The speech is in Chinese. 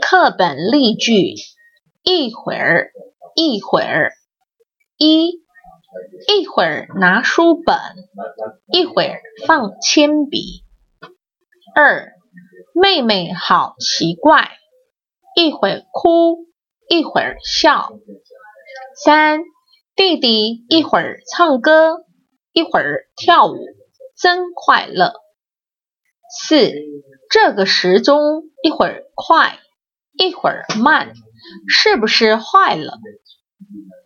课本例句：一会儿，一会儿。一，一会儿拿书本，一会儿放铅笔。二，妹妹好奇怪，一会儿哭，一会儿笑。三，弟弟一会儿唱歌，一会儿跳舞，真快乐。四，这个时钟一会儿快，一会儿慢，是不是坏了？